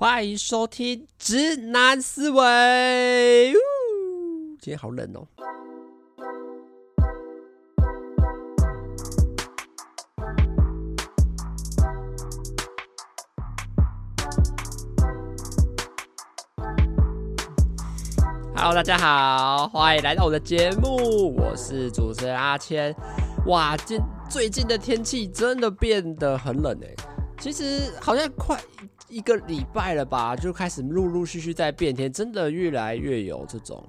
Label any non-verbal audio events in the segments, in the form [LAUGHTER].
欢迎收听《直男思维》。今天好冷哦。Hello，大家好，欢迎来到我的节目，我是主持人阿谦。哇，今最近的天气真的变得很冷哎，其实好像快一个礼拜了吧，就开始陆陆续续在变天，真的越来越有这种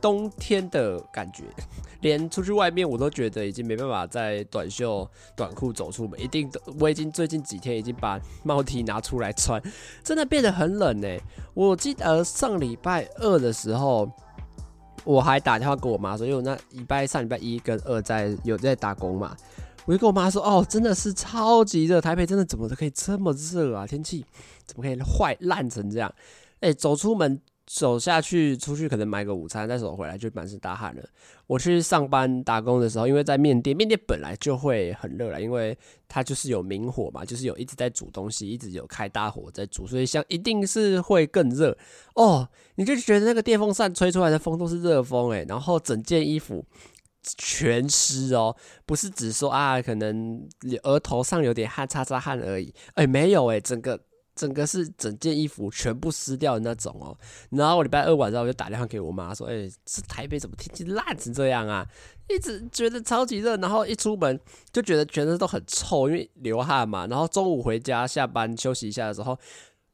冬天的感觉。[LAUGHS] 连出去外面，我都觉得已经没办法在短袖短裤走出门，一定我已经最近几天已经把帽 T 拿出来穿，真的变得很冷呢。我记得上礼拜二的时候，我还打电话给我妈说，因为我那礼拜上礼拜一跟二在有在打工嘛，我就跟我妈说，哦，真的是超级热，台北真的怎么可以这么热啊？天气怎么可以坏烂成这样？哎，走出门。走下去，出去可能买个午餐，再走回来就满身大汗了。我去上班打工的时候，因为在面店，面店本来就会很热了，因为它就是有明火嘛，就是有一直在煮东西，一直有开大火在煮，所以像一定是会更热哦。你就觉得那个电风扇吹出来的风都是热风诶，然后整件衣服全湿哦，不是只说啊，可能额头上有点汗，擦擦汗而已，哎，没有诶，整个。整个是整件衣服全部湿掉的那种哦，然后我礼拜二晚上我就打电话给我妈说：“哎，这台北怎么天气烂成这样啊？一直觉得超级热，然后一出门就觉得全身都很臭，因为流汗嘛。然后中午回家下班休息一下的时候，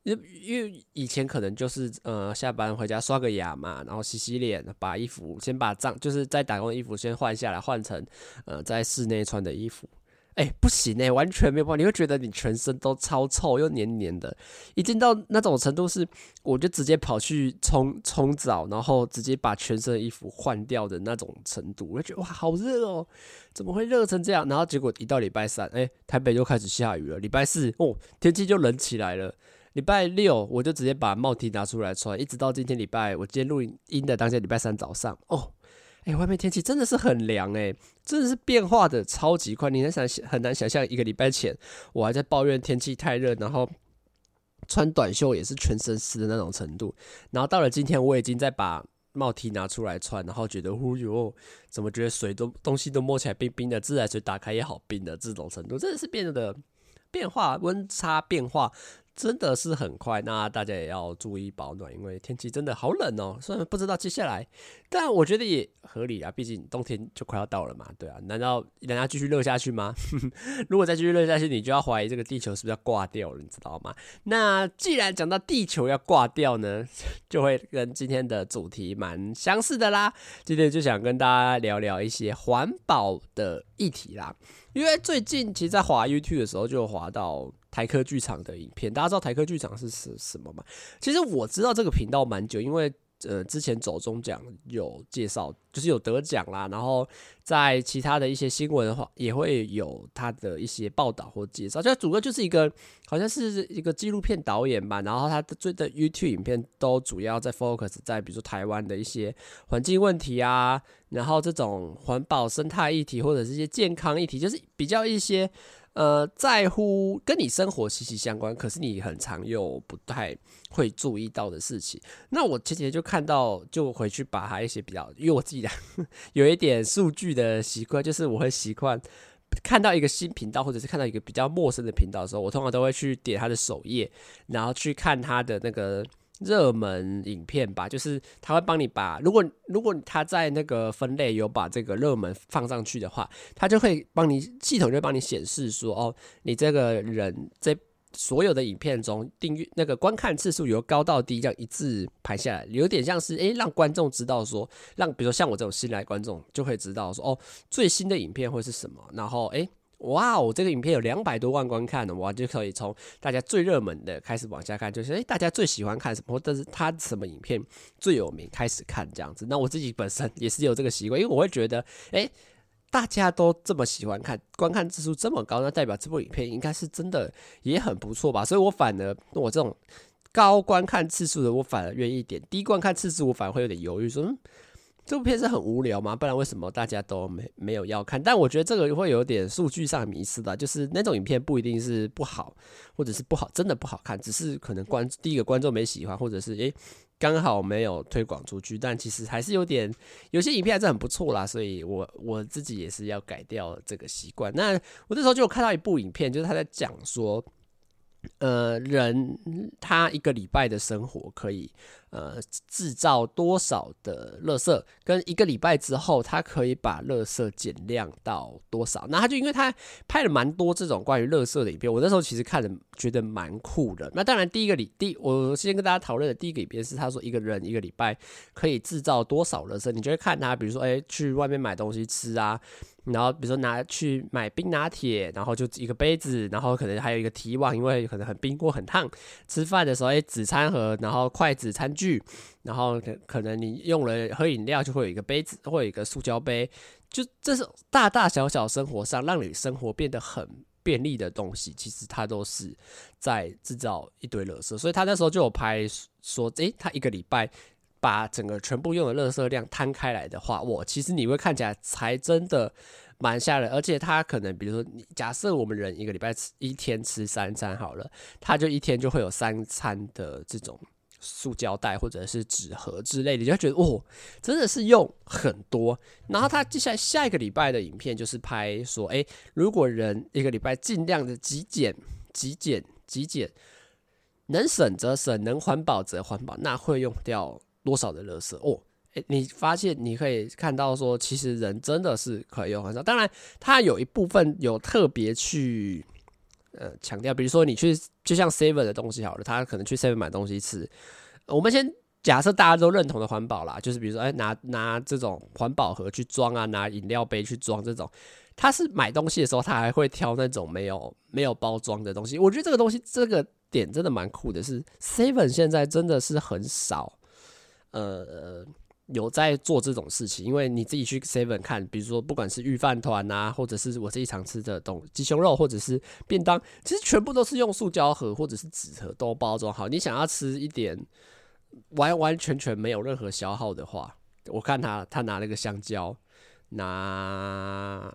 因因为以前可能就是呃下班回家刷个牙嘛，然后洗洗脸，把衣服先把脏就是在打工的衣服先换下来，换成呃在室内穿的衣服。”哎、不行哎、完全没有办法，你会觉得你全身都超臭又黏黏的，已经到那种程度是，我就直接跑去冲冲澡，然后直接把全身的衣服换掉的那种程度，我就觉得哇，好热哦，怎么会热成这样？然后结果一到礼拜三，哎、台北就开始下雨了。礼拜四哦，天气就冷起来了。礼拜六我就直接把帽 T 拿出来穿，一直到今天礼拜，我今天录音的当天礼拜三早上哦。哎、外面天气真的是很凉哎，真的是变化的超级快。你很想很难想象，一个礼拜前我还在抱怨天气太热，然后穿短袖也是全身湿的那种程度。然后到了今天，我已经在把帽 T 拿出来穿，然后觉得呼哟，怎么觉得水都东西都摸起来冰冰的，自来水打开也好冰的这种程度，真的是变得变化温差变化。真的是很快，那大家也要注意保暖，因为天气真的好冷哦。虽然不知道接下来，但我觉得也合理啊，毕竟冬天就快要到了嘛，对啊。难道人家继续热下去吗？[LAUGHS] 如果再继续热下去，你就要怀疑这个地球是不是要挂掉了，你知道吗？那既然讲到地球要挂掉呢，[LAUGHS] 就会跟今天的主题蛮相似的啦。今天就想跟大家聊聊一些环保的议题啦，因为最近其实，在滑 YouTube 的时候就滑到。台科剧场的影片，大家知道台科剧场是什什么吗？其实我知道这个频道蛮久，因为呃之前走中奖有介绍，就是有得奖啦，然后在其他的一些新闻的话也会有他的一些报道或介绍。就主要就是一个好像是一个纪录片导演吧，然后他的最的 YouTube 影片都主要在 focus 在比如说台湾的一些环境问题啊，然后这种环保生态议题或者是一些健康议题，就是比较一些。呃，在乎跟你生活息息相关，可是你很常又不太会注意到的事情。那我前几天就看到，就回去把它一些比较，因为我自己的 [LAUGHS] 有一点数据的习惯，就是我会习惯看到一个新频道，或者是看到一个比较陌生的频道的时候，我通常都会去点它的首页，然后去看它的那个。热门影片吧，就是他会帮你把，如果如果他在那个分类有把这个热门放上去的话，他就会帮你系统就帮你显示说，哦，你这个人在所有的影片中订阅那个观看次数由高到低这样一字排下来，有点像是诶，让观众知道说，让比如说像我这种新来观众就会知道说，哦，最新的影片会是什么，然后诶。哇哦，这个影片有两百多万观看呢，我，就可以从大家最热门的开始往下看，就是诶，大家最喜欢看什么，或者是他什么影片最有名，开始看这样子。那我自己本身也是有这个习惯，因为我会觉得，诶，大家都这么喜欢看，观看次数这么高，那代表这部影片应该是真的也很不错吧。所以我反而我这种高观看次数的，我反而愿意点；低观看次数，我反而会有点犹豫，说，嗯，这部片是很无聊吗？不然为什么大家都没没有要看？但我觉得这个会有点数据上迷失的，就是那种影片不一定是不好，或者是不好，真的不好看，只是可能观第一个观众没喜欢，或者是诶刚好没有推广出去。但其实还是有点，有些影片还是很不错啦，所以我我自己也是要改掉这个习惯。那我那时候就有看到一部影片，就是他在讲说。呃，人他一个礼拜的生活可以呃制造多少的垃圾，跟一个礼拜之后他可以把垃圾减量到多少？那他就因为他拍了蛮多这种关于垃圾的影片，我那时候其实看了觉得蛮酷的。那当然，第一个礼第我先跟大家讨论的第一个影片是他说一个人一个礼拜可以制造多少垃圾？你就会看他，比如说哎、去外面买东西吃啊。然后比如说拿去买冰拿铁，然后就一个杯子，然后可能还有一个提网，因为可能很冰过很烫。吃饭的时候，哎，纸餐盒，然后筷子、餐具，然后可能你用了喝饮料，就会有一个杯子，会有一个塑胶杯。就这是大大小小生活上让你生活变得很便利的东西，其实它都是在制造一堆垃圾。所以他那时候就有拍说，诶，他一个礼拜。把整个全部用的垃圾量摊开来的话，我其实你会看起来才真的蛮吓人，而且他可能，比如说，你假设我们人一个礼拜吃一天吃三餐好了，他就一天就会有三餐的这种塑胶袋或者是纸盒之类的，你就会觉得哦，真的是用很多。然后他接下来下一个礼拜的影片就是拍说，诶，如果人一个礼拜尽量的极简、极简、极简，能省则省，能环保则环保，那会用掉。多少的垃圾哦？诶，你发现你可以看到说，其实人真的是可以用很少。当然，它有一部分有特别去呃强调，比如说你去就像 Seven 的东西好了，他可能去 Seven 买东西吃。我们先假设大家都认同的环保啦，就是比如说，哎，拿拿这种环保盒去装啊，拿饮料杯去装这种，他是买东西的时候，他还会挑那种没有没有包装的东西。我觉得这个东西这个点真的蛮酷的，是 Seven 现在真的是很少。呃，有在做这种事情，因为你自己去 Seven 看，比如说不管是御饭团啊，或者是我自己常吃的东鸡胸肉，或者是便当，其实全部都是用塑胶盒或者是纸盒都包装好。你想要吃一点完完全全没有任何消耗的话，我看他他拿了个香蕉，拿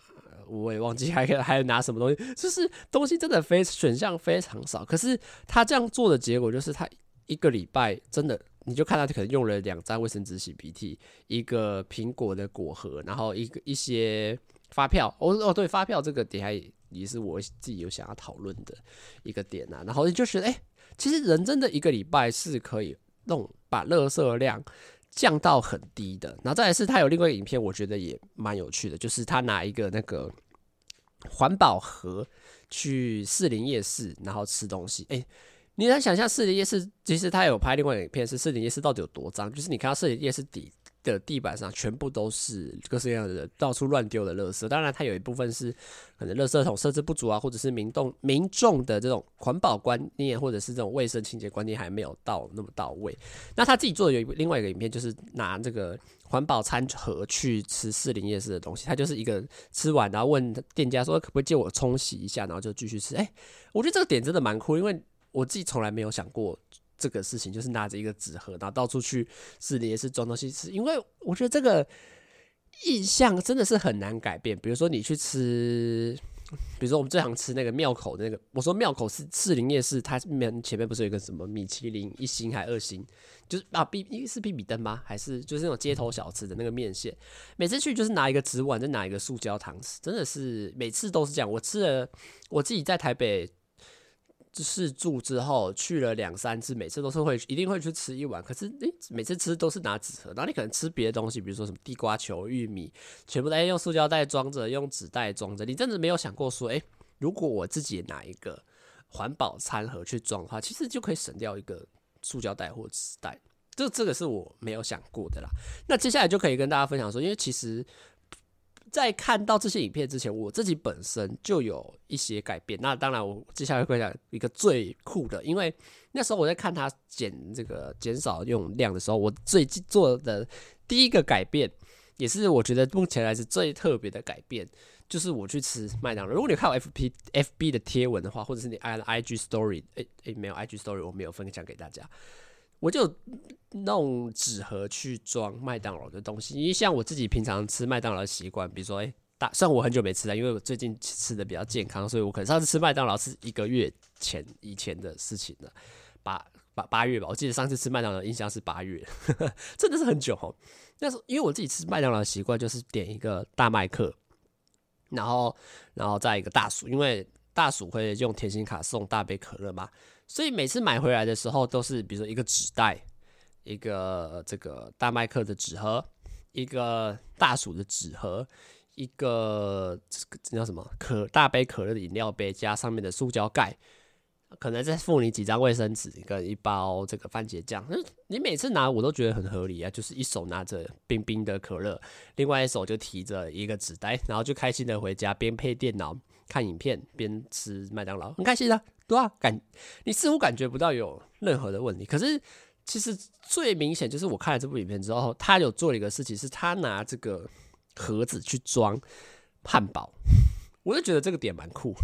我也忘记还还有拿什么东西，就是东西真的非选项非常少。可是他这样做的结果就是他一个礼拜真的。你就看他可能用了两张卫生纸洗鼻涕，一个苹果的果核，然后一个一些发票。哦哦，对，发票这个点还也是我自己有想要讨论的一个点啊。然后就觉得，哎，其实人真的一个礼拜是可以弄把垃圾量降到很低的。然后再来是他有另外一个影片，我觉得也蛮有趣的，就是他拿一个那个环保盒去士林夜市，然后吃东西，哎。你能想象士林夜市？其实他有拍另外一个影片，是士林夜市到底有多脏？就是你看到士林夜市底的地板上全部都是各式各样的人到处乱丢的垃圾。当然，它有一部分是可能垃圾桶设置不足啊，或者是民众民众的这种环保观念，或者是这种卫生清洁观念还没有到那么到位。那他自己做的有另外一个影片，就是拿这个环保餐盒去吃士林夜市的东西。他就是一个吃完，然后问店家说可不可以借我冲洗一下，然后就继续吃。哎、我觉得这个点真的蛮酷，因为。我自己从来没有想过这个事情，就是拿着一个纸盒，然后到处去市里也是装东西吃。因为我觉得这个印象真的是很难改变。比如说你去吃，比如说我们最常吃那个庙口的那个，我说庙口是士林夜市，它面前面不是有一个什么米其林一星还二星，就是啊，比是必比登吗？还是就是那种街头小吃的那个面线？每次去就是拿一个纸碗，再拿一个塑胶糖匙，真的是每次都是这样。我吃了，我自己在台北。试住之后去了两三次，每次都是会一定会去吃一碗。可是诶、每次吃都是拿纸盒，然后你可能吃别的东西，比如说什么地瓜球、玉米，全部都用塑胶袋装着，用纸袋装着。你真的没有想过说，诶、如果我自己拿一个环保餐盒去装的话，其实就可以省掉一个塑胶袋或纸袋。这这个是我没有想过的啦。那接下来就可以跟大家分享说，因为其实。在看到这些影片之前，我自己本身就有一些改变。那当然，我接下来会讲一个最酷的，因为那时候我在看他减这个减少用量的时候，我最近做的第一个改变，也是我觉得目前来是最特别的改变，就是我去吃麦当劳。如果你看我 F P F B 的贴文的话，或者是你按 I G Story，诶诶，没有 I G Story，我没有分享给大家。我就弄纸盒去装麦当劳的东西，因为像我自己平常吃麦当劳的习惯，比如说，哎、欸，大，虽然我很久没吃了，因为我最近吃的比较健康，所以我可能上次吃麦当劳是一个月前以前的事情了，八八八月吧，我记得上次吃麦当劳印象是八月呵呵，[LAUGHS] 真的是很久哦。那时候因为我自己吃麦当劳的习惯就是点一个大麦克，然后然后再一个大薯，因为大薯会用甜心卡送大杯可乐嘛。所以每次买回来的时候，都是比如说一个纸袋，一个这个大麦克的纸盒，一个大薯的纸盒，一个这个叫什么可大杯可乐的饮料杯，加上面的塑胶盖，可能再附你几张卫生纸跟一包这个番茄酱。你每次拿我都觉得很合理啊，就是一手拿着冰冰的可乐，另外一手就提着一个纸袋，然后就开心的回家，边配电脑看影片，边吃麦当劳，很开心的。对啊，感你似乎感觉不到有任何的问题，可是其实最明显就是我看了这部影片之后，他有做了一个事情，是他拿这个盒子去装汉堡，我就觉得这个点蛮酷。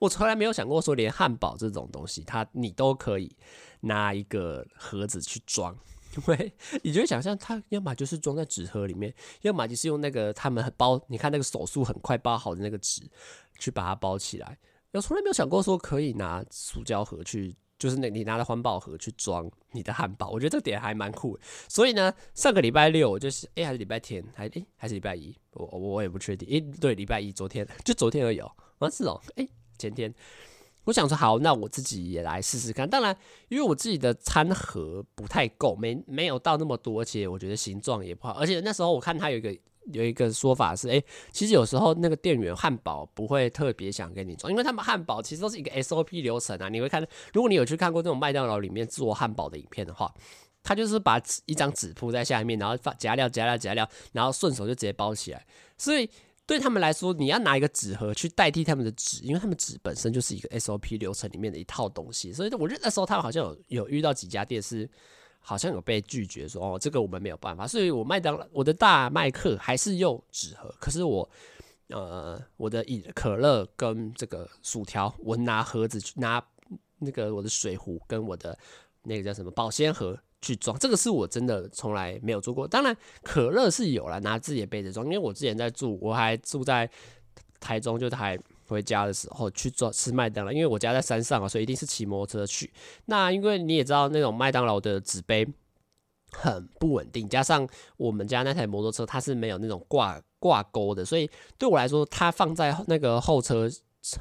我从来没有想过说，连汉堡这种东西，它你都可以拿一个盒子去装，[LAUGHS] 因为你就会想象，它要么就是装在纸盒里面，要么就是用那个他们包，你看那个手速很快包好的那个纸去把它包起来。我从来没有想过说可以拿塑胶盒去，就是那你拿的环保盒去装你的汉堡，我觉得这点还蛮酷。所以呢，上个礼拜六就是，哎、还是礼拜天，还哎、还是礼拜一，我我也不确定。哎、对，礼拜一，昨天就昨天而已哦。啊，是哦，哎、欸，前天，我想说好，那我自己也来试试看。当然，因为我自己的餐盒不太够，没没有到那么多，而且我觉得形状也不好。而且那时候我看它有一个。有一个说法是，哎、其实有时候那个店员汉堡不会特别想给你装，因为他们汉堡其实都是一个 SOP 流程啊。你会看，如果你有去看过这种麦当劳里面做汉堡的影片的话，他就是把一张纸铺在下面，然后放夹料、夹料、夹料，然后顺手就直接包起来。所以对他们来说，你要拿一个纸盒去代替他们的纸，因为他们纸本身就是一个 SOP 流程里面的一套东西。所以我觉得那时候他们好像有有遇到几家店是。好像有被拒绝说哦，这个我们没有办法，所以我麦当劳我的大麦克还是用纸盒，可是我呃我的饮可乐跟这个薯条，我拿盒子去拿那个我的水壶跟我的那个叫什么保鲜盒去装，这个是我真的从来没有做过。当然可乐是有了，拿自己的杯子装，因为我之前在住，我还住在台中，就台。回家的时候去做吃麦当劳，因为我家在山上啊，所以一定是骑摩托车去。那因为你也知道，那种麦当劳的纸杯很不稳定，加上我们家那台摩托车它是没有那种挂挂钩的，所以对我来说，它放在那个后车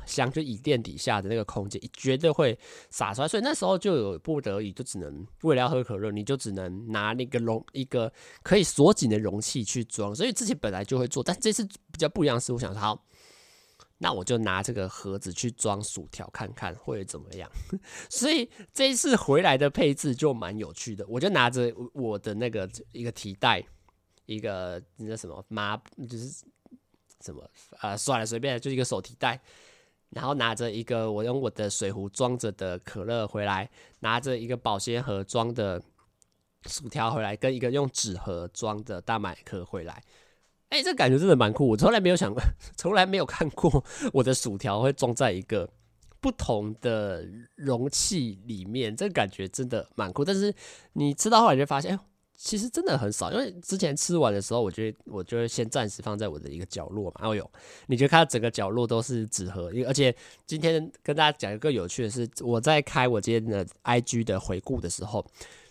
厢就椅垫底下的那个空间，绝对会洒出来。所以那时候就有不得已，就只能为了要喝可乐，你就只能拿那个容一个可以锁紧的容器去装。所以之前本来就会做，但这次比较不一样是，我想说好。那我就拿这个盒子去装薯条看看会怎么样，[LAUGHS] 所以这一次回来的配置就蛮有趣的。我就拿着我的那个一个提袋，一个那叫什么麻，就是什么呃，算了，随便，就一个手提袋，然后拿着一个我用我的水壶装着的可乐回来，拿着一个保鲜盒装的薯条回来，跟一个用纸盒装的大麦克回来。哎、这感觉真的蛮酷，我从来没有想过，从来没有看过我的薯条会装在一个不同的容器里面，这感觉真的蛮酷。但是你吃到后来就发现，哎，其实真的很少，因为之前吃完的时候，我觉得我就会先暂时放在我的一个角落嘛。哦呦，你就看整个角落都是纸盒，因为而且今天跟大家讲一个有趣的是，我在开我今天的 IG 的回顾的时候，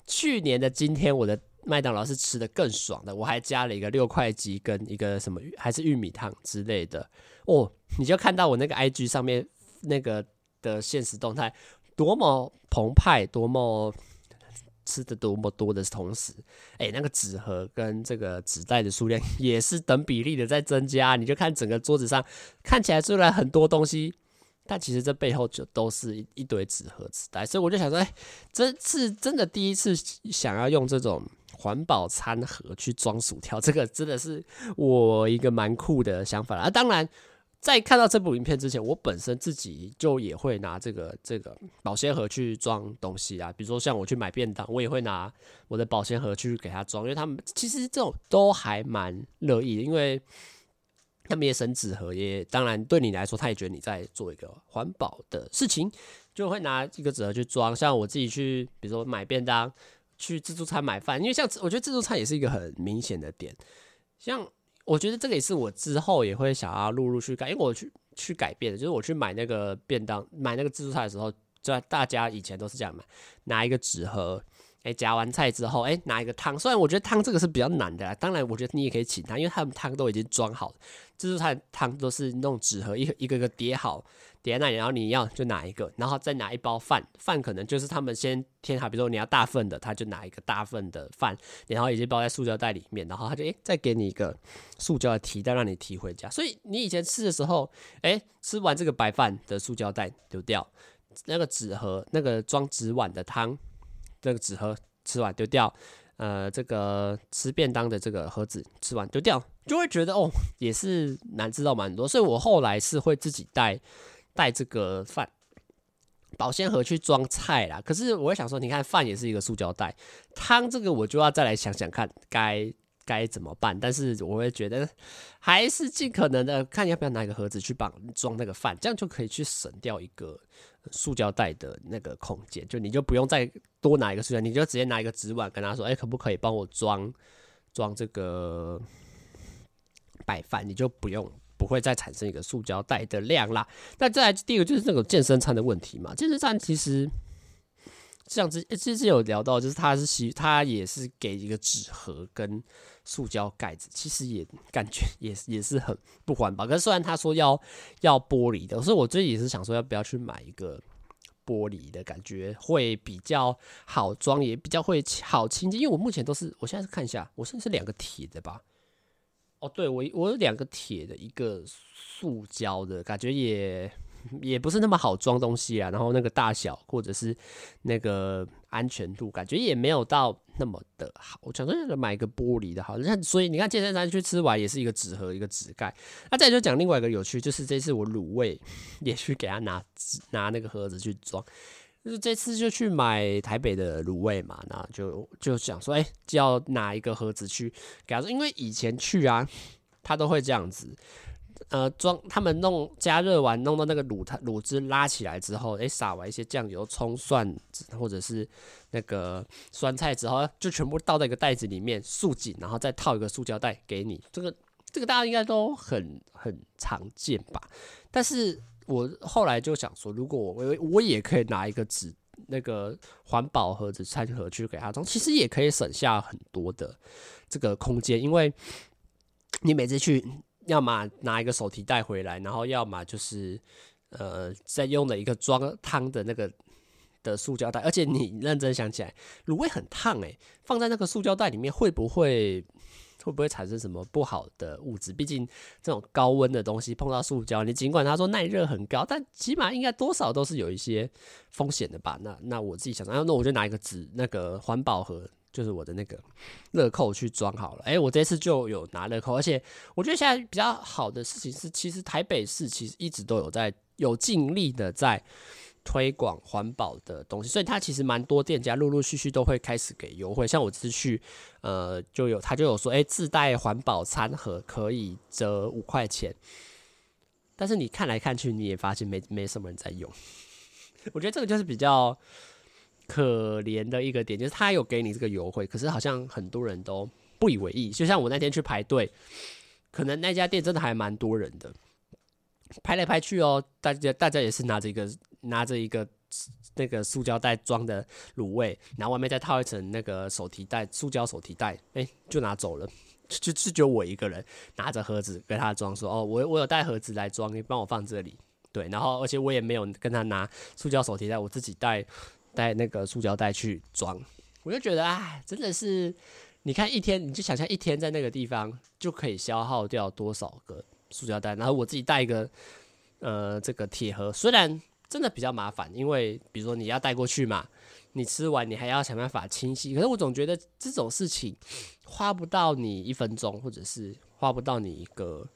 去年的今天我的。麦当劳是吃的更爽的，我还加了一个六块鸡跟一个什么还是玉米汤之类的哦，你就看到我那个 IG 上面那个的现实动态，多么澎湃，多么吃的多么多的同时，哎，那个纸盒跟这个纸袋的数量也是等比例的在增加，你就看整个桌子上看起来虽然很多东西。但其实这背后就都是一一堆纸盒纸袋，所以我就想说，哎，这是真的第一次想要用这种环保餐盒去装薯条，[LAUGHS] 这个真的是我一个蛮酷的想法啦。啊，当然，在看到这部影片之前，我本身自己就也会拿这个这个保鲜盒去装东西啊，比如说像我去买便当，我也会拿我的保鲜盒去给他装，因为他们其实这种都还蛮乐意的，因为。他们也省纸盒，也当然对你来说，他也觉得你在做一个环保的事情，就会拿一个纸盒去装。像我自己去，比如说买便当，去自助餐买饭，因为像我觉得自助餐也是一个很明显的点。像我觉得这个也是我之后也会想要陆陆续改，因为我去去改变的，就是我去买那个便当、买那个自助餐的时候，在大家以前都是这样买，拿一个纸盒。哎，夹完菜之后，哎，拿一个汤。虽然我觉得汤这个是比较难的，当然我觉得你也可以请他，因为他们汤都已经装好了，自助餐汤都是那种纸盒，一个一个个叠好叠在那里，然后你要就拿一个，然后再拿一包饭，饭可能就是他们先添好，比如说你要大份的，他就拿一个大份的饭，然后已经包在塑胶袋里面，然后他就诶再给你一个塑胶的提袋让你提回家。所以你以前吃的时候，哎，吃完这个白饭的塑胶袋丢掉，那个纸盒那个装纸碗的汤。这个纸盒吃完丢掉，呃，这个吃便当的这个盒子吃完丢掉，就会觉得哦，也是难知道蛮多，所以我后来是会自己带带这个饭保鲜盒去装菜啦。可是我会想说，你看饭也是一个塑胶袋，汤这个我就要再来想想看该该怎么办。但是我会觉得还是尽可能的看要不要拿一个盒子去帮装那个饭，这样就可以去省掉一个。塑胶袋的那个空间，就你就不用再多拿一个塑胶，你就直接拿一个纸碗跟他说：“哎、可不可以帮我装装这个白饭？”你就不用不会再产生一个塑胶袋的量啦。那再来第一个就是那种健身餐的问题嘛，健身餐其实。这样子，之前有聊到，就是它是吸，它也是给一个纸盒跟塑胶盖子，其实也感觉 [LAUGHS] 也也是很不环保。可是虽然他说要要玻璃的，所以我最近也是想说要不要去买一个玻璃的，感觉会比较好装，也比较会好清洁。因为我目前都是，我现在看一下，我现在是两个铁的吧？哦，对，我我有两个铁的，一个塑胶的，感觉也。也不是那么好装东西啊，然后那个大小或者是那个安全度，感觉也没有到那么的好。我想说买一个玻璃的好，那所以你看健身餐去吃完也是一个纸盒一个纸盖。那再就讲另外一个有趣，就是这次我卤味也去给他拿拿那个盒子去装，就是这次就去买台北的卤味嘛，那就就想说，哎，就要拿一个盒子去给他说，因为以前去啊，他都会这样子。呃，装他们弄加热完，弄到那个卤汤卤汁拉起来之后，诶、撒完一些酱油、葱、蒜，或者是那个酸菜之后，就全部倒在一个袋子里面，束紧，然后再套一个塑胶袋给你。这个这个大家应该都很很常见吧？但是我后来就想说，如果我我也可以拿一个纸那个环保盒子餐盒去给他装，其实也可以省下很多的这个空间，因为你每次去。要么拿一个手提袋回来，然后要么就是，呃，再用的一个装汤的那个的塑胶袋。而且你认真想起来，卤味很烫诶，放在那个塑胶袋里面会不会会不会产生什么不好的物质？毕竟这种高温的东西碰到塑胶，你尽管他说耐热很高，但起码应该多少都是有一些风险的吧？那那我自己想，那那我就拿一个纸那个环保盒。就是我的那个乐扣去装好了，哎、我这次就有拿乐扣，而且我觉得现在比较好的事情是，其实台北市其实一直都有在有尽力的在推广环保的东西，所以它其实蛮多店家陆陆续续都会开始给优惠，像我这次去，呃，就有他就有说，哎、自带环保餐盒可以折五块钱，但是你看来看去，你也发现没没什么人在用，[LAUGHS] 我觉得这个就是比较。可怜的一个点就是他有给你这个优惠，可是好像很多人都不以为意。就像我那天去排队，可能那家店真的还蛮多人的，排来排去哦，大家大家也是拿着一个拿着一个那个塑胶袋装的卤味，然后外面再套一层那个手提袋，塑胶手提袋，哎，就拿走了，就就只有我一个人拿着盒子跟他装，说哦，我我有带盒子来装，你帮我放这里，对，然后而且我也没有跟他拿塑胶手提袋，我自己带。带那个塑胶袋去装，我就觉得哎，真的是，你看一天，你就想象一天在那个地方就可以消耗掉多少个塑胶袋，然后我自己带一个呃这个铁盒，虽然真的比较麻烦，因为比如说你要带过去嘛，你吃完你还要想办法清洗，可是我总觉得这种事情花不到你一分钟，或者是花不到你一个。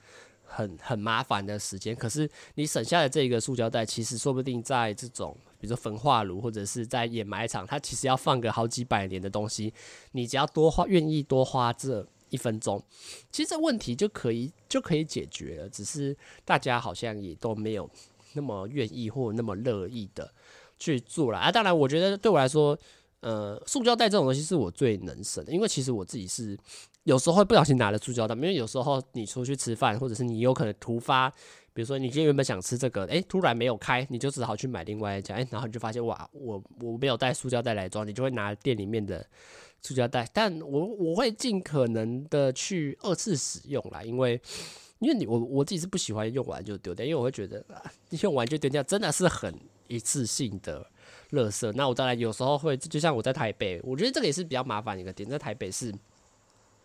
很很麻烦的时间，可是你省下的这个塑胶袋，其实说不定在这种，比如说焚化炉或者是在掩埋场，它其实要放个好几百年的东西，你只要多花，愿意多花这一分钟，其实这问题就可以就可以解决了。只是大家好像也都没有那么愿意或那么乐意的去做了啊。当然，我觉得对我来说，呃，塑胶袋这种东西是我最能省的，因为其实我自己是有时候会不小心拿了塑胶袋，因为有时候你出去吃饭，或者是你有可能突发，比如说你今天原本想吃这个，哎、突然没有开，你就只好去买另外一家，哎、然后你就发现哇，我我没有带塑胶袋来装，你就会拿店里面的塑胶袋，但我我会尽可能的去二次使用啦，因为因为你我我自己是不喜欢用完就丢掉，因为我会觉得啊，用完就丢掉真的是很一次性的。垃圾，那我当然有时候会，就像我在台北，我觉得这个也是比较麻烦一个点，在台北是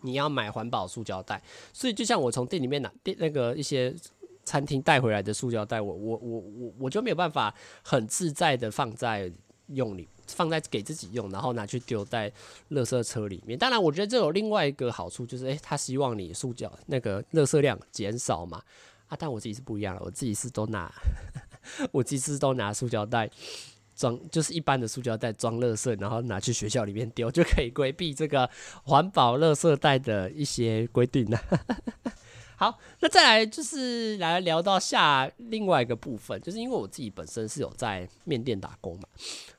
你要买环保塑胶袋，所以就像我从店里面拿店那个一些餐厅带回来的塑胶袋，我我我我我就没有办法很自在的放在用里，放在给自己用，然后拿去丢在垃圾车里面。当然，我觉得这有另外一个好处，就是诶、他希望你塑胶那个垃圾量减少嘛，啊，但我自己是不一样的，我自己是都拿，[LAUGHS] 我自己是都拿塑胶袋。装就是一般的塑胶袋装垃圾，然后拿去学校里面丢，就可以规避这个环保垃圾袋的一些规定了。[LAUGHS] 好，那再来就是来聊到下另外一个部分，就是因为我自己本身是有在面店打工嘛，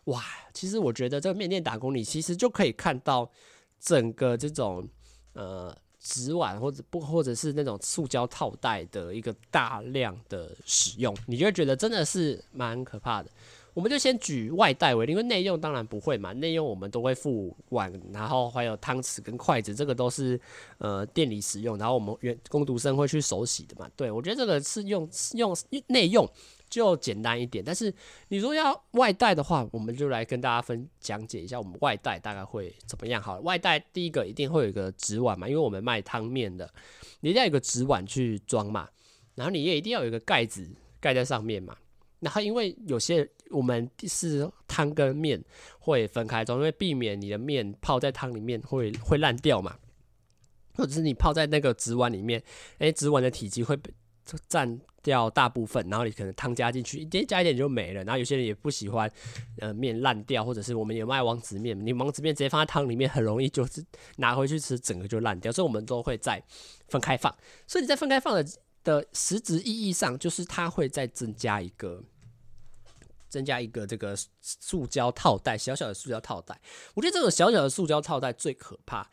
哇，其实我觉得这个面店打工，你其实就可以看到整个这种呃纸碗或者不或者是那种塑胶套袋的一个大量的使用，你就会觉得真的是蛮可怕的。我们就先举外带为例，因为内用当然不会嘛。内用我们都会付碗，然后还有汤匙跟筷子，这个都是呃店里使用，然后我们员工读生会去手洗的嘛。对，我觉得这个是用用内用就简单一点，但是你说要外带的话，我们就来跟大家分讲解一下我们外带大概会怎么样。好，外带第一个一定会有一个纸碗嘛，因为我们卖汤面的，你一定要有个纸碗去装嘛，然后你也一定要有一个盖子盖在上面嘛。然后因为有些我们是汤跟面会分开装，因为避免你的面泡在汤里面会会烂掉嘛，或者是你泡在那个纸碗里面，哎，纸碗的体积会被占掉大部分，然后你可能汤加进去，一点加一点就没了。然后有些人也不喜欢，呃，面烂掉，或者是我们有卖王子面，你王子面直接放在汤里面，很容易就是拿回去吃，整个就烂掉。所以我们都会再分开放。所以你在分开放的的实质意义上，就是它会再增加一个。增加一个这个塑胶套袋，小小的塑胶套袋。我觉得这种小小的塑胶套袋最可怕。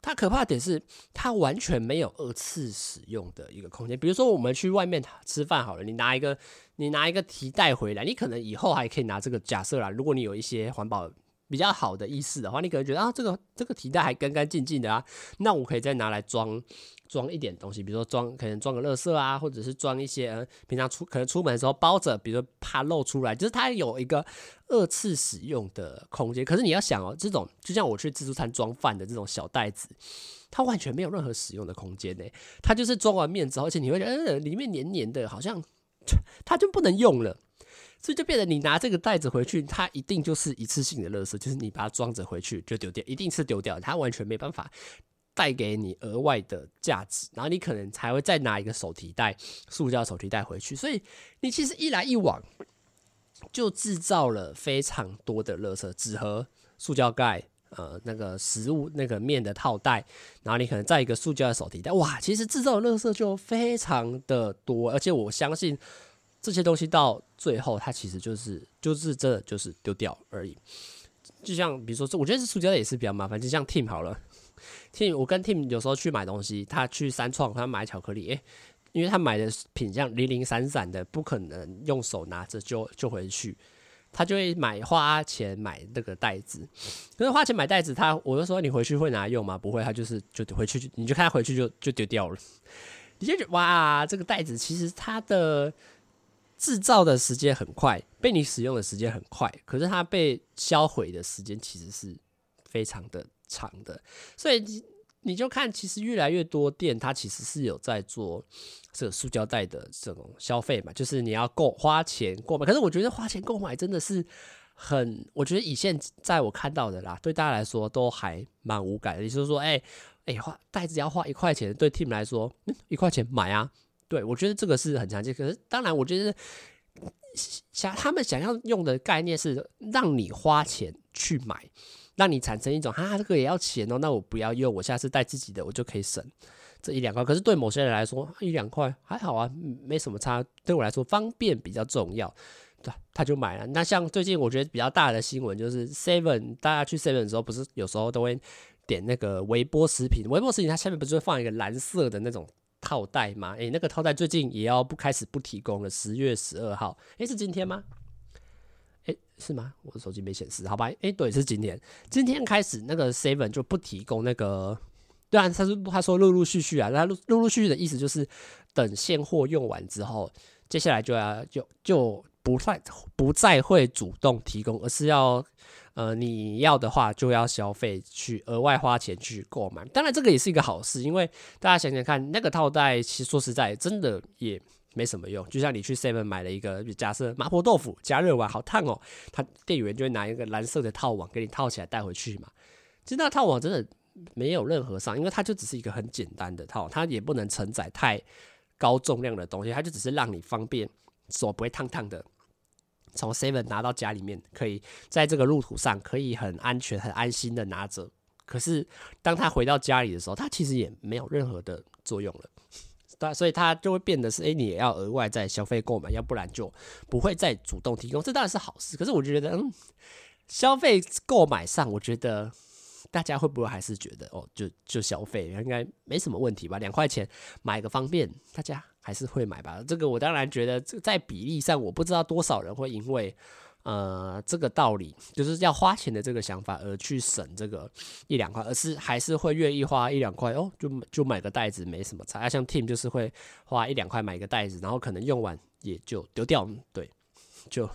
它可怕的点是，它完全没有二次使用的一个空间。比如说，我们去外面吃饭好了，你拿一个，你拿一个提袋回来，你可能以后还可以拿这个。假设啦，如果你有一些环保比较好的意识的话，你可能觉得啊，这个这个提袋还干干净净的啊，那我可以再拿来装装一点东西，比如说装可能装个垃圾啊，或者是装一些呃平常出可能出门的时候包着，比如说怕漏出来，就是它有一个二次使用的空间。可是你要想哦，这种就像我去自助餐装饭的这种小袋子，它完全没有任何使用的空间呢。它就是装完面之后，而且你会觉得呃里面黏黏的，好像它就不能用了。所以就变得你拿这个袋子回去，它一定就是一次性的垃圾，就是你把它装着回去就丢掉，一定是丢掉，它完全没办法带给你额外的价值。然后你可能才会再拿一个手提袋，塑胶手提袋回去。所以你其实一来一往，就制造了非常多的垃圾，纸盒、塑胶盖，呃，那个食物那个面的套袋，然后你可能再一个塑胶的手提袋，哇，其实制造的垃圾就非常的多，而且我相信。这些东西到最后，它其实就是就是这就是丢掉而已。就像比如说，这我觉得是塑胶的也是比较麻烦。就像 Tim 好了，Tim 我跟 Tim 有时候去买东西，他去三创，他买巧克力，诶，因为他买的品相零零散散的，不可能用手拿着就就回去，他就会买花钱买那个袋子。可是花钱买袋子，他我就说你回去会拿用吗？不会，他就是就回去，你就看他回去就就丢掉了。你就觉得哇，这个袋子其实它的。制造的时间很快，被你使用的时间很快，可是它被销毁的时间其实是非常的长的。所以你就看，其实越来越多店它其实是有在做这个塑胶袋的这种消费嘛，就是你要购花钱购买。可是我觉得花钱购买真的是很，我觉得以现在我看到的啦，对大家来说都还蛮无感的。也就是说，哎哎，花袋子要花一块钱，对 Tim 来说，嗯，一块钱买啊。对，我觉得这个是很常见。可是，当然，我觉得想他们想要用的概念是让你花钱去买，让你产生一种哈、啊，这个也要钱哦，那我不要用，我下次带自己的，我就可以省这一两块。可是对某些人来说，一两块还好啊，没什么差。对我来说，方便比较重要。对他就买了。那像最近我觉得比较大的新闻就是 Seven，大家去 Seven 的时候，不是有时候都会点那个微波食品，微波食品它下面不是会放一个蓝色的那种套袋吗？诶，那个套袋最近也要不开始不提供了，十月十二号，诶，是今天吗？诶，是吗？我的手机没显示，好吧？诶，对，是今天，今天开始那个 Seven 就不提供那个。对啊，他说他说陆陆续续啊，那陆陆陆续续的意思就是等现货用完之后，接下来就要就就不再不再会主动提供，而是要呃你要的话就要消费去额外花钱去购买。当然这个也是一个好事，因为大家想想看，那个套袋其实说实在真的也没什么用。就像你去 Seven 买了一个，假设麻婆豆腐加热完好烫哦，他店员就会拿一个蓝色的套网给你套起来带回去嘛。其实那套网真的。没有任何伤，因为它就只是一个很简单的套，它也不能承载太高重量的东西，它就只是让你方便手不会烫烫的，从 Seven 拿到家里面，可以在这个路途上可以很安全、很安心的拿着。可是当他回到家里的时候，他其实也没有任何的作用了，[LAUGHS] 所以他就会变得是，哎，你也要额外再消费购买，要不然就不会再主动提供。这当然是好事，可是我觉得，嗯，消费购买上，我觉得。大家会不会还是觉得哦，就就消费应该没什么问题吧？两块钱买个方便，大家还是会买吧？这个我当然觉得，在比例上，我不知道多少人会因为呃这个道理，就是要花钱的这个想法而去省这个一两块，而是还是会愿意花一两块哦，就就买个袋子没什么差。像 Tim 就是会花一两块买个袋子，然后可能用完也就丢掉，对。就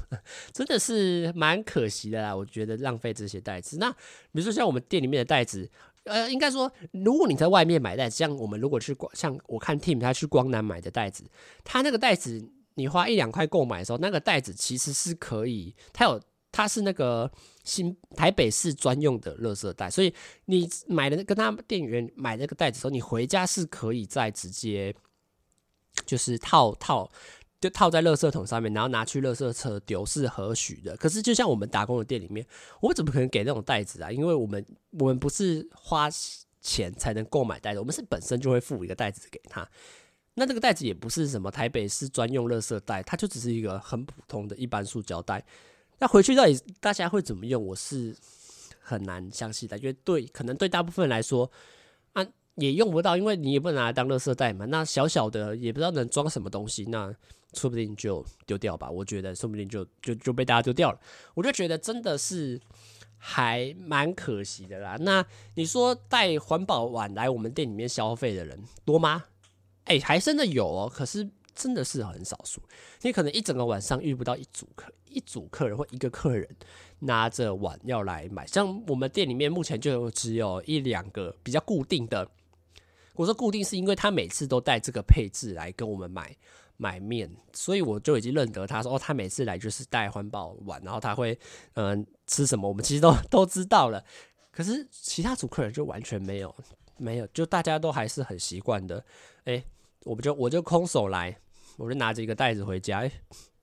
真的是蛮可惜的啦，我觉得浪费这些袋子。那比如说像我们店里面的袋子，呃，应该说，如果你在外面买袋子，像我们如果去光，像我看 Tim 他去光南买的袋子，他那个袋子你花一两块购买的时候，那个袋子其实是可以，它有它是那个新台北市专用的垃圾袋，所以你买的跟他店员买那个袋子时候，你回家是可以再直接就是套套。就套在垃圾桶上面，然后拿去垃圾车丢是合许的。可是就像我们打工的店里面，我怎么可能给那种袋子啊？因为我们我们不是花钱才能购买袋子，我们是本身就会付一个袋子给他。那这个袋子也不是什么台北市专用垃圾袋，它就只是一个很普通的一般塑胶袋。那回去到底大家会怎么用？我是很难相信的，因为对可能对大部分人来说也用不到，因为你也不能拿来当垃圾袋嘛。那小小的也不知道能装什么东西，那。说不定就丢掉吧，我觉得说不定就就就被大家丢掉了，我就觉得真的是还蛮可惜的啦。那你说带环保碗来我们店里面消费的人多吗？哎、还真的有哦，可是真的是很少数。你可能一整个晚上遇不到一组客一组客人或一个客人拿着碗要来买。像我们店里面目前就只有一两个比较固定的。我说固定是因为他每次都带这个配置来跟我们买。买面，所以我就已经认得他说哦，他每次来就是带环保碗，然后他会嗯、吃什么，我们其实都都知道了。可是其他组客人就完全没有没有，就大家都还是很习惯的。哎，我们就我就空手来，我就拿着一个袋子回家，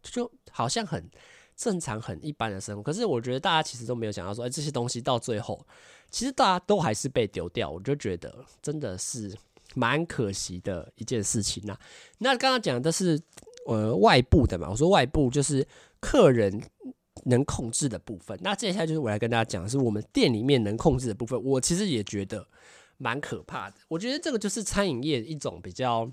就好像很正常很一般的生活。可是我觉得大家其实都没有想到说，哎，这些东西到最后其实大家都还是被丢掉。我就觉得真的是。蛮可惜的一件事情呐、那刚刚讲的是呃外部的嘛，我说外部就是客人能控制的部分。那接下来就是我来跟大家讲是我们店里面能控制的部分。我其实也觉得蛮可怕的。我觉得这个就是餐饮业一种比较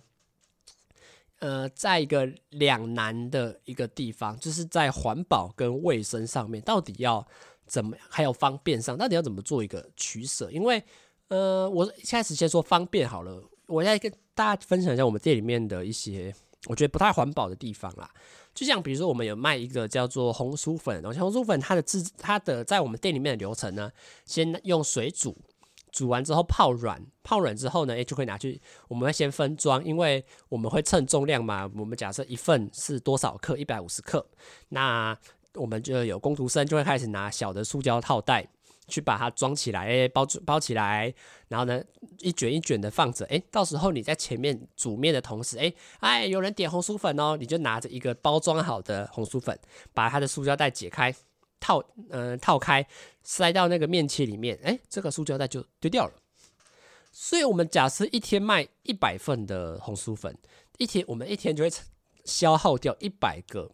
呃，在一个两难的一个地方，就是在环保跟卫生上面，到底要怎么，还有方便上，到底要怎么做一个取舍？因为呃，我一开始先说方便好了。我再跟大家分享一下我们店里面的一些我觉得不太环保的地方啦。就像比如说，我们有卖一个叫做红薯粉然后，红薯粉它的制它的在我们店里面的流程呢，先用水煮，煮完之后泡软，泡软之后呢，诶就会拿去，我们会先分装，因为我们会称重量嘛。我们假设一份是多少克，一百五十克，那我们就有工读生就会开始拿小的塑胶套袋。去把它装起来，欸、包包起来，然后呢，一卷一卷的放着，哎，到时候你在前面煮面的同时，哎，哎，有人点红薯粉哦，你就拿着一个包装好的红薯粉，把它的塑胶袋解开，套，嗯、套开，塞到那个面器里面，哎，这个塑胶袋就丢掉了。所以，我们假设一天卖一百份的红薯粉，一天我们一天就会消耗掉一百个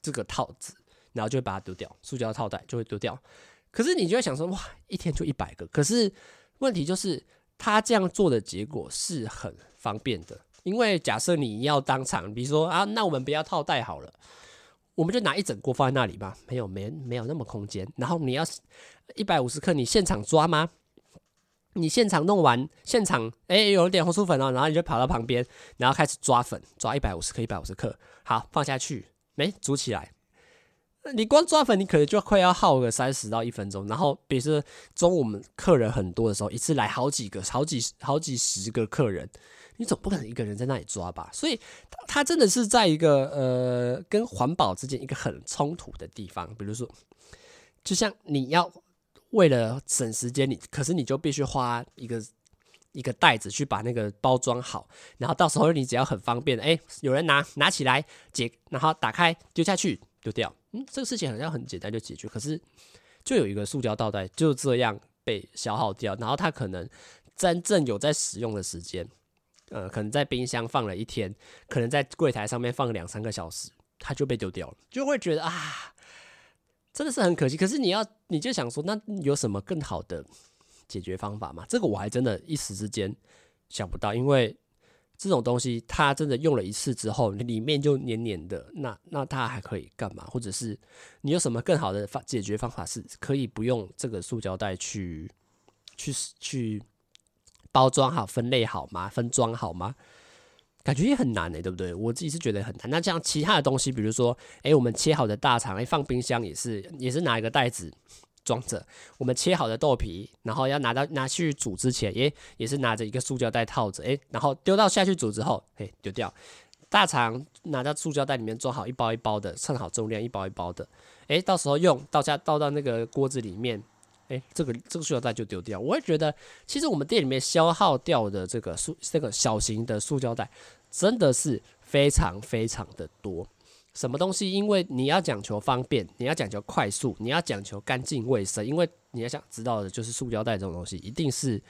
这个套子，然后就会把它丢掉，塑胶套袋就会丢掉。可是你就会想说，哇，一天就一百个。可是问题就是，他这样做的结果是很方便的，因为假设你要当场，比如说啊，那我们不要套袋好了，我们就拿一整锅放在那里吧，没有没没有那么空间。然后你要一百五十克，你现场抓吗？你现场弄完，现场哎、欸、有点红薯粉哦，然后你就跑到旁边，然后开始抓粉，抓一百五十克，一百五十克，好放下去，没煮起来。你光抓粉，你可能就快要耗个三十到一分钟。然后，比如说中午我们客人很多的时候，一次来好几个、好几、好几十个客人，你总不可能一个人在那里抓吧？所以，它真的是在一个呃跟环保之间一个很冲突的地方。比如说，就像你要为了省时间，你可是你就必须花一个一个袋子去把那个包装好，然后到时候你只要很方便，哎，有人拿拿起来解，然后打开丢下去丢掉。嗯，这个事情好像很简单就解决，可是就有一个塑胶倒带就这样被消耗掉，然后它可能真正有在使用的时间，呃，可能在冰箱放了一天，可能在柜台上面放两三个小时，它就被丢掉了，就会觉得啊，真的是很可惜。可是你要你就想说，那有什么更好的解决方法吗？这个我还真的一时之间想不到，因为。这种东西，它真的用了一次之后，里面就黏黏的，那那它还可以干嘛？或者是你有什么更好的方解决方法，是可以不用这个塑胶袋去去去包装好、分类好吗？分装好吗？感觉也很难呢、对不对？我自己是觉得很难。那这样其他的东西，比如说，哎，我们切好的大肠，哎，放冰箱也是也是拿一个袋子。装着我们切好的豆皮，然后要拿到拿去煮之前，诶，也是拿着一个塑胶袋套着，诶，然后丢到下去煮之后，嘿，丢掉。大肠拿到塑胶袋里面装好一包一包的，称好重量一包一包的，诶，到时候用倒下倒到那个锅子里面，诶，这个这个塑胶袋就丢掉。我也觉得，其实我们店里面消耗掉的这个塑这个小型的塑胶袋，真的是非常非常的多。什么东西？因为你要讲求方便，你要讲求快速，你要讲求干净卫生。因为你要想知道的就是塑胶袋这种东西一定是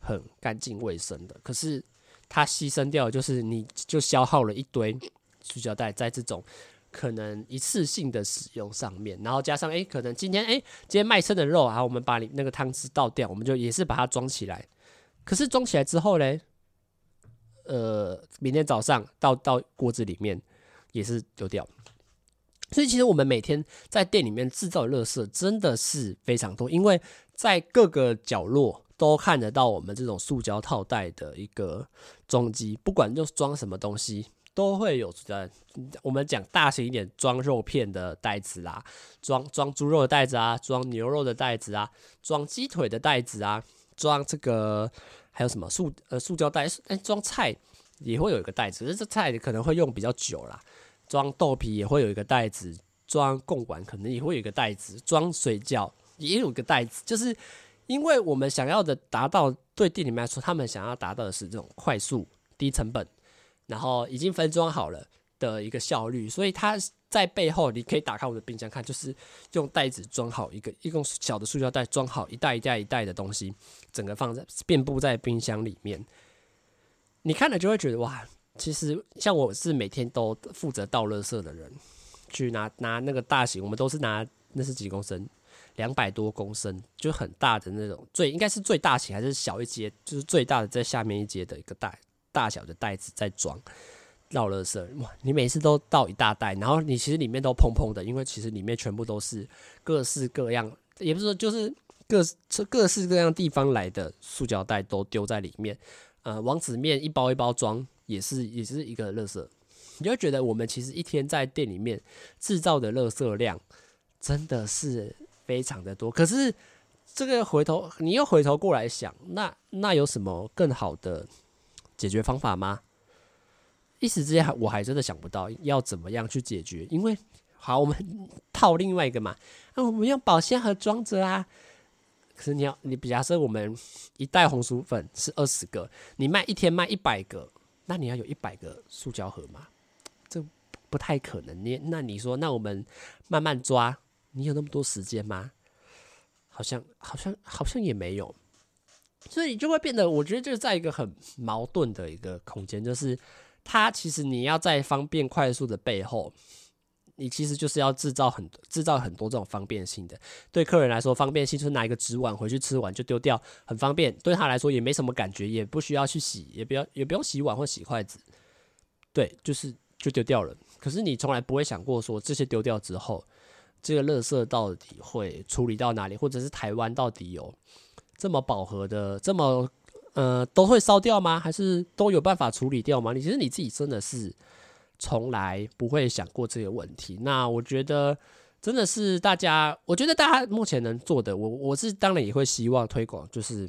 很干净卫生的。可是它牺牲掉就是你就消耗了一堆塑胶袋在这种可能一次性的使用上面，然后加上哎，可能今天哎，今天卖剩的肉啊，我们把你那个汤汁倒掉，我们就也是把它装起来。可是装起来之后嘞，呃，明天早上倒到锅子里面。也是丢掉，所以其实我们每天在店里面制造的垃圾真的是非常多，因为在各个角落都看得到我们这种塑胶套袋的一个装机，不管就是装什么东西都会有在。我们讲大型一点，装肉片的袋子啦，装装猪肉的袋子啊，装牛肉的袋子啊，装鸡腿的袋子啊，装这个还有什么塑呃塑胶袋，哎，装菜也会有一个袋子，可是这菜可能会用比较久啦。装豆皮也会有一个袋子，装贡丸可能也会有一个袋子，装水饺也有个袋子，就是因为我们想要的达到，对店里面来说，他们想要达到的是这种快速、低成本，然后已经分装好了的一个效率，所以它在背后，你可以打开我的冰箱看，就是用袋子装好一个，一共小的塑胶袋装好一袋一袋一袋的东西，整个放在遍布在冰箱里面，你看了就会觉得哇。其实像我是每天都负责倒垃圾的人，去拿拿那个大型，我们都是拿那是几公升，两百多公升，就很大的那种，最应该是最大型还是小一阶，就是最大的在下面一阶的一个大大小的袋子在装倒垃圾。哇，你每次都倒一大袋，然后你其实里面都砰砰的，因为其实里面全部都是各式各样，也不是说就是各各式各样地方来的塑胶袋都丢在里面，呃，王子面一包一包装。也是也是一个垃圾，你就觉得我们其实一天在店里面制造的垃圾量真的是非常的多。可是这个回头你又回头过来想，那那有什么更好的解决方法吗？一时之间我还真的想不到要怎么样去解决。因为好，我们 [LAUGHS] 套另外一个嘛，那我们用保鲜盒装着啊。可是你要你比方说我们一袋红薯粉是二十个，你卖一天卖一百个。那你要有一百个塑胶盒吗？这不太可能。你那你说，那我们慢慢抓，你有那么多时间吗？好像好像好像也没有，所以就会变得，我觉得就是在一个很矛盾的一个空间，就是它其实你要在方便快速的背后，你其实就是要制造很制造很多这种方便性的。对客人来说，方便性就是拿一个纸碗回去吃完就丢掉，很方便。对他来说也没什么感觉，也不需要去洗，也不要也不用洗碗或洗筷子。对，就是就丢掉了。可是你从来不会想过说，这些丢掉之后，这个垃圾到底会处理到哪里，或者是台湾到底有这么饱和的这么。呃，都会烧掉吗？还是都有办法处理掉吗？你其实你自己真的是从来不会想过这个问题。那我觉得真的是大家，我觉得大家目前能做的，我我是当然也会希望推广，就是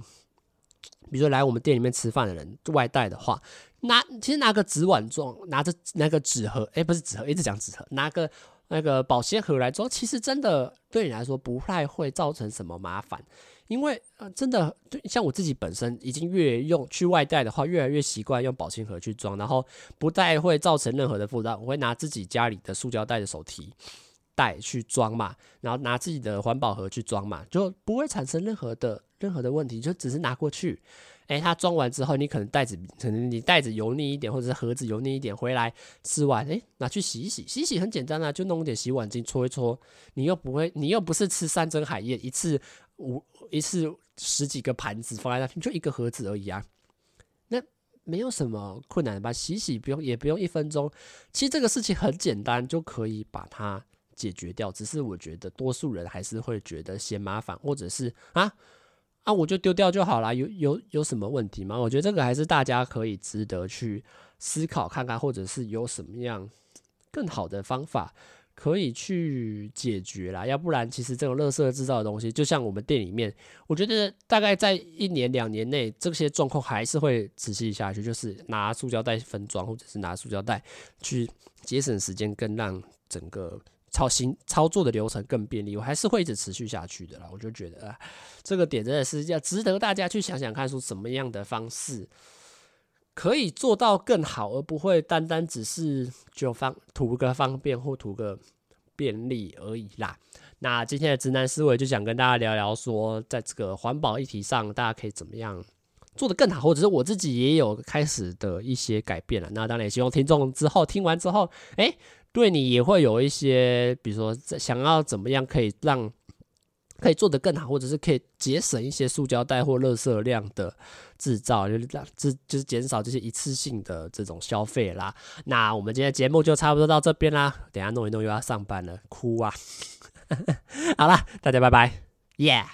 比如说来我们店里面吃饭的人外带的话，拿其实拿个纸碗装，拿着那个纸盒，诶，不是纸盒，一直讲纸盒，拿个那个保鲜盒来装，其实真的对你来说不太会造成什么麻烦。因为呃，真的，就，像我自己本身已经越用去外带的话，越来越习惯用保鲜盒去装，然后不太会造成任何的负担。我会拿自己家里的塑胶袋的手提袋去装嘛，然后拿自己的环保盒去装嘛，就不会产生任何的任何的问题，就只是拿过去。诶，它装完之后，你可能袋子可能你袋子油腻一点，或者是盒子油腻一点，回来吃完，诶，拿去洗一洗，洗一洗很简单啊，就弄点洗碗巾搓一搓，你又不会，你又不是吃山珍海宴，一次五一次十几个盘子放在那边，就一个盒子而已啊，那没有什么困难吧？洗洗不用，也不用一分钟，其实这个事情很简单，就可以把它解决掉。只是我觉得多数人还是会觉得嫌麻烦，或者是啊。啊、我就丢掉就好了，有有有什么问题吗？我觉得这个还是大家可以值得去思考看看，或者是有什么样更好的方法可以去解决啦。要不然，其实这种垃圾制造的东西，就像我们店里面，我觉得大概在一年两年内，这些状况还是会持续下去，就是拿塑胶袋分装，或者是拿塑胶袋去节省时间，更让整个。操行操作的流程更便利，我还是会一直持续下去的啦。我就觉得啊，这个点真的是要值得大家去想想看，说什么样的方式可以做到更好，而不会单单只是就方图个方便或图个便利而已啦。那今天的直男思维就想跟大家聊聊说，在这个环保议题上，大家可以怎么样做得更好，或者是我自己也有开始的一些改变了。那当然也希望听众之后听完之后，诶。对你也会有一些，比如说想要怎么样可以让可以做得更好，或者是可以节省一些塑胶袋或垃圾量的制造，就是让这就是减少这些一次性的这种消费啦。那我们今天节目就差不多到这边啦，等下弄一弄又要上班了，哭啊！[LAUGHS] 好啦，大家拜拜，耶、